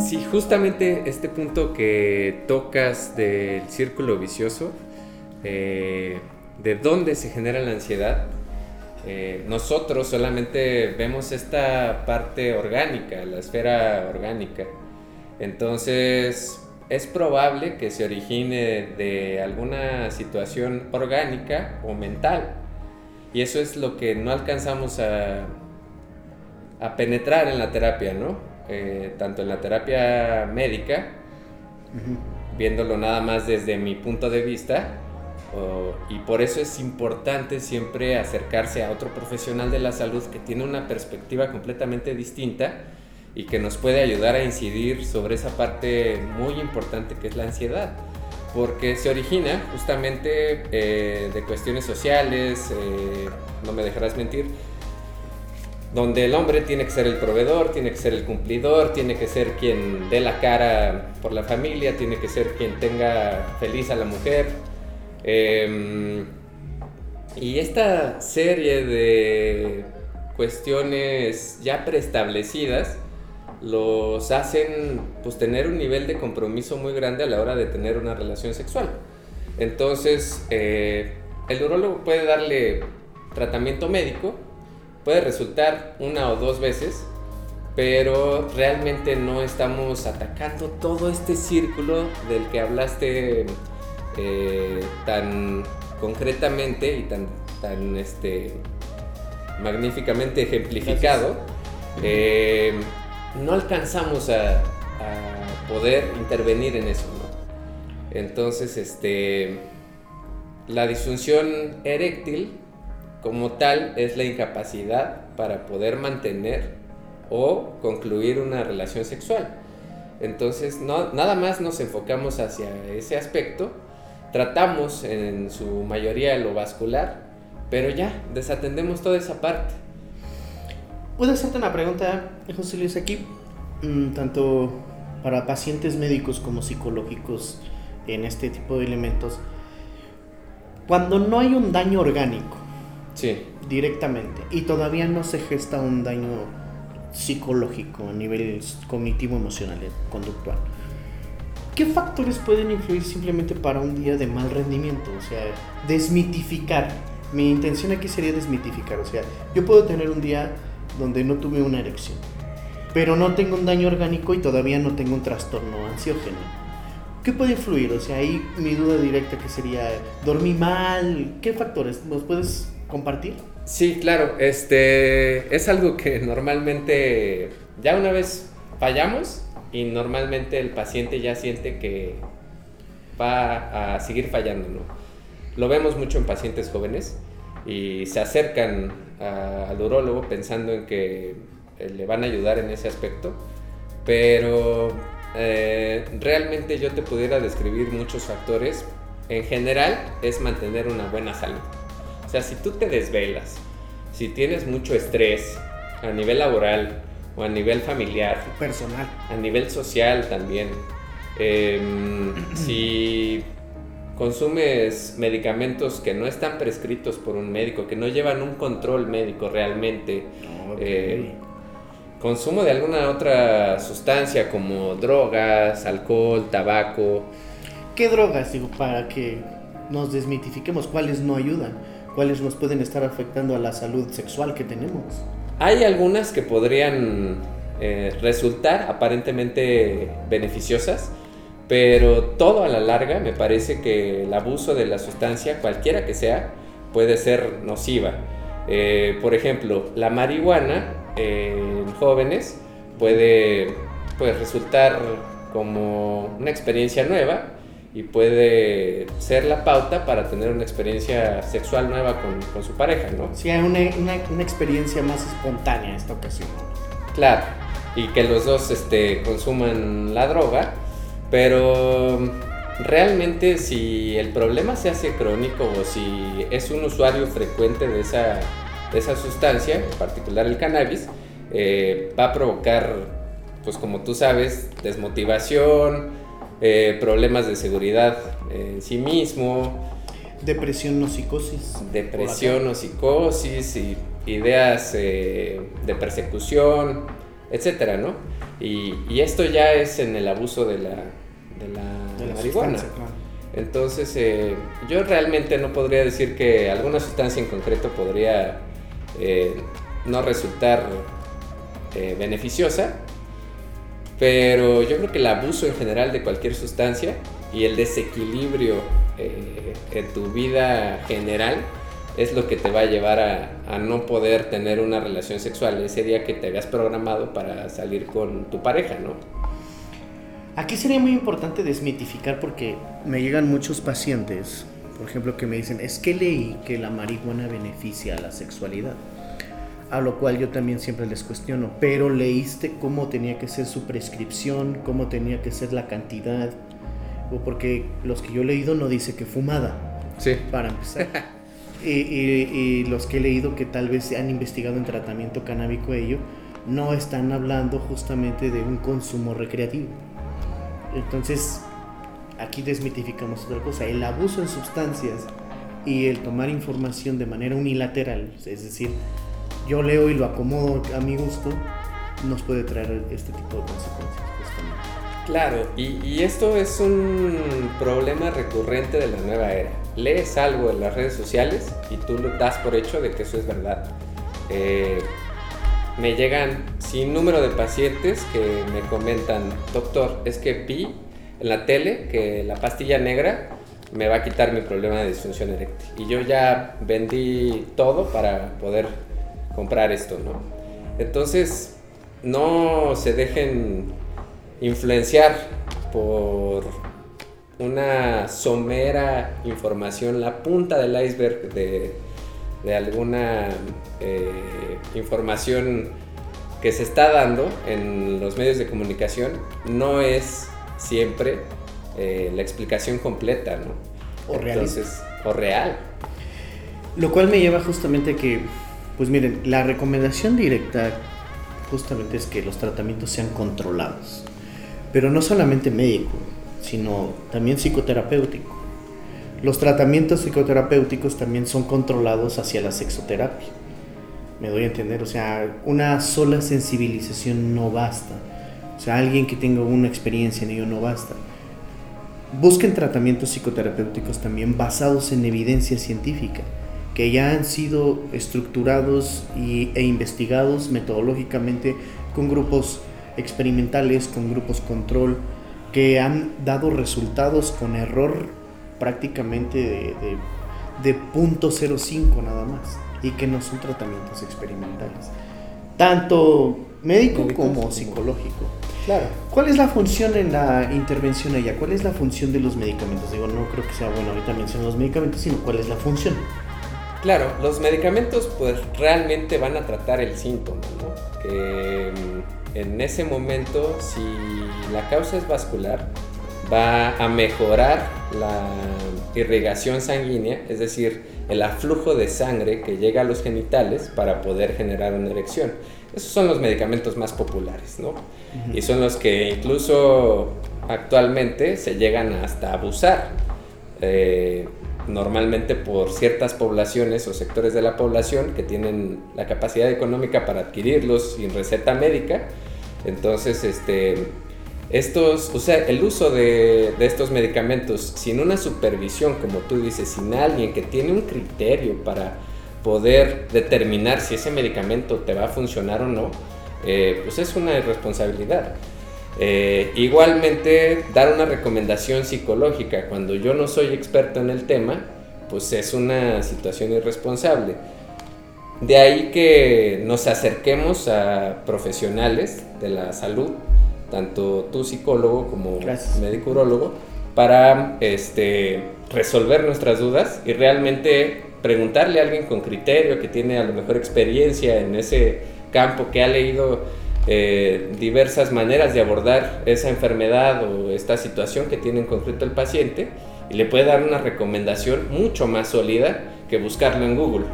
Sí, justamente este punto que tocas del círculo vicioso, eh, de dónde se genera la ansiedad, eh, nosotros solamente vemos esta parte orgánica, la esfera orgánica. Entonces, es probable que se origine de alguna situación orgánica o mental. Y eso es lo que no alcanzamos a, a penetrar en la terapia, ¿no? Eh, tanto en la terapia médica, viéndolo nada más desde mi punto de vista, y por eso es importante siempre acercarse a otro profesional de la salud que tiene una perspectiva completamente distinta y que nos puede ayudar a incidir sobre esa parte muy importante que es la ansiedad. Porque se origina justamente eh, de cuestiones sociales, eh, no me dejarás mentir, donde el hombre tiene que ser el proveedor, tiene que ser el cumplidor, tiene que ser quien dé la cara por la familia, tiene que ser quien tenga feliz a la mujer. Em, y esta serie de cuestiones ya preestablecidas los hacen pues tener un nivel de compromiso muy grande a la hora de tener una relación sexual. Entonces, eh, el urologo puede darle tratamiento médico, puede resultar una o dos veces, pero realmente no estamos atacando todo este círculo del que hablaste eh, tan concretamente y tan, tan este, magníficamente ejemplificado no alcanzamos a, poder intervenir en eso, ¿no? Entonces, este, la disfunción eréctil como tal es la incapacidad para poder mantener o concluir una relación sexual. Entonces, no, nada más nos enfocamos hacia ese aspecto, tratamos en su mayoría lo vascular, pero ya desatendemos toda esa parte. Puedo hacerte una pregunta, José Luis, aquí, mm, tanto para pacientes médicos como psicológicos en este tipo de elementos. Cuando no hay un daño orgánico, sí. directamente, y todavía no se gesta un daño psicológico a nivel cognitivo, emocional, conductual, ¿qué factores pueden influir simplemente para un día de mal rendimiento? O sea, desmitificar. Mi intención aquí sería desmitificar. O sea, yo puedo tener un día donde no tuve una erección, pero no tengo un daño orgánico y todavía no tengo un trastorno ansiógeno. ¿Qué puede influir? O sea, ahí mi duda directa que sería, ¿dormí mal? ¿Qué factores? ¿Nos puedes compartir? Sí, claro. Este es algo que normalmente ya una vez fallamos y normalmente el paciente ya siente que va a seguir fallando, ¿no? Lo vemos mucho en pacientes jóvenes y se acercan al urólogo pensando en que eh, le van a ayudar en ese aspecto, pero eh, realmente yo te pudiera describir muchos factores. En general es mantener una buena salud. O sea, si tú te desvelas, si tienes mucho estrés a nivel laboral o a nivel familiar, personal, a nivel social también, em, si consumes medicamentos que no están prescritos por un médico, que no llevan un control médico realmente, eh, consumo de alguna otra sustancia como drogas, alcohol, tabaco. ¿Qué drogas, digo, para que nos desmitifiquemos cuáles no ayudan, cuáles nos pueden estar afectando a la salud sexual que tenemos? Hay algunas que podrían eh, resultar aparentemente beneficiosas, pero todo a la larga me parece que el abuso de la sustancia, cualquiera que sea, puede ser nociva. Eh, por ejemplo, la marihuana en jóvenes puede pues, resultar como una experiencia nueva y puede ser la pauta para tener una experiencia sexual nueva con, su pareja, ¿no? Sí, hay una, una, experiencia más espontánea esta ocasión. Claro, y que los dos este, consuman la droga pero realmente si el problema se hace crónico o si es un usuario frecuente de esa, esa sustancia, en particular el cannabis, eh, va a provocar, pues como tú sabes, desmotivación, eh, problemas de seguridad en sí mismo. Depresión o psicosis. Depresión o psicosis, y ideas eh, de persecución, etcétera, ¿no? Y, esto ya es en el abuso de la, de la, marihuana. Entonces, eh, yo realmente no podría decir que alguna sustancia en concreto podría eh, no resultar eh, beneficiosa, pero yo creo que el abuso en general de cualquier sustancia y el desequilibrio en tu vida general es lo que te va a llevar a, no poder tener una relación sexual ese día que te habías programado para salir con tu pareja, ¿no? Aquí sería muy importante desmitificar porque me llegan muchos pacientes, por ejemplo, que me dicen, es que leí que la marihuana beneficia a la sexualidad. A lo cual yo también siempre les cuestiono, pero leíste cómo tenía que ser su prescripción, cómo tenía que ser la cantidad, o porque los que yo he leído no dice que fumada. Sí. Para empezar. y, los que he leído que tal vez han investigado en tratamiento canábico ello, no están hablando justamente de un consumo recreativo. Entonces, aquí desmitificamos otra cosa. El abuso en sustancias y el tomar información de manera unilateral, es decir, yo leo y lo acomodo a mi gusto, nos puede traer este tipo de consecuencias. Claro, y, esto es un problema recurrente de la nueva era lees algo en las redes sociales y tú lo das por hecho de que eso es verdad. Eh, me llegan sin número de pacientes que me comentan, doctor, es que vi en la tele que la pastilla negra me va a quitar mi problema de disfunción eréctil. Y yo ya vendí todo para poder comprar esto, ¿no? Entonces, no se dejen influenciar por una somera información, la punta del iceberg de, alguna eh, información que se está dando en los medios de comunicación, no es siempre eh, la explicación completa, ¿no? O real. o real. Lo cual me lleva justamente a que, pues miren, la recomendación directa justamente es que los tratamientos sean controlados, pero no solamente médico, sino también psicoterapéutico. Los tratamientos psicoterapéuticos también son controlados hacia la sexoterapia. Me doy a entender, o sea, una sola sensibilización no basta. O sea, alguien que tenga una experiencia en ello no basta. Busquen tratamientos psicoterapéuticos también basados en evidencia científica, que ya han sido estructurados y, e investigados metodológicamente con grupos experimentales, con grupos control, que han dado resultados con error prácticamente de, de, de 0.05 nada más y que no son tratamientos experimentales, tanto médico como psicológico. Claro. ¿Cuál es la función en la intervención ella? ¿Cuál es la función de los medicamentos? Digo, no creo que sea bueno ahorita mencionar los medicamentos, sino cuál es la función. Claro, los medicamentos pues realmente van a tratar el síntoma, ¿no? Que mm, en ese momento, si la causa es vascular, va a mejorar la irrigación sanguínea, es decir, el aflujo de sangre que llega a los genitales para poder generar una erección. Esos son los medicamentos más populares, ¿no? Y son los que incluso actualmente se llegan hasta abusar. Eh, normalmente por ciertas poblaciones o sectores de la población que tienen la capacidad económica para adquirirlos sin receta médica. Entonces, este, estos, o sea, el uso de, de, estos medicamentos sin una supervisión, como tú dices, sin alguien que tiene un criterio para poder determinar si ese medicamento te va a funcionar o no, eh, pues es una irresponsabilidad. Eh, igualmente, dar una recomendación psicológica cuando yo no soy experto en el tema, pues es una situación irresponsable. De ahí que nos acerquemos a profesionales de la salud, tanto tú psicólogo como médico urologo, para este, resolver nuestras dudas y realmente preguntarle a alguien con criterio que tiene a lo mejor experiencia en ese campo, que ha leído eh, diversas maneras de abordar esa enfermedad o esta situación que tiene en concreto el paciente y le puede dar una recomendación mucho más sólida que buscarlo en Google.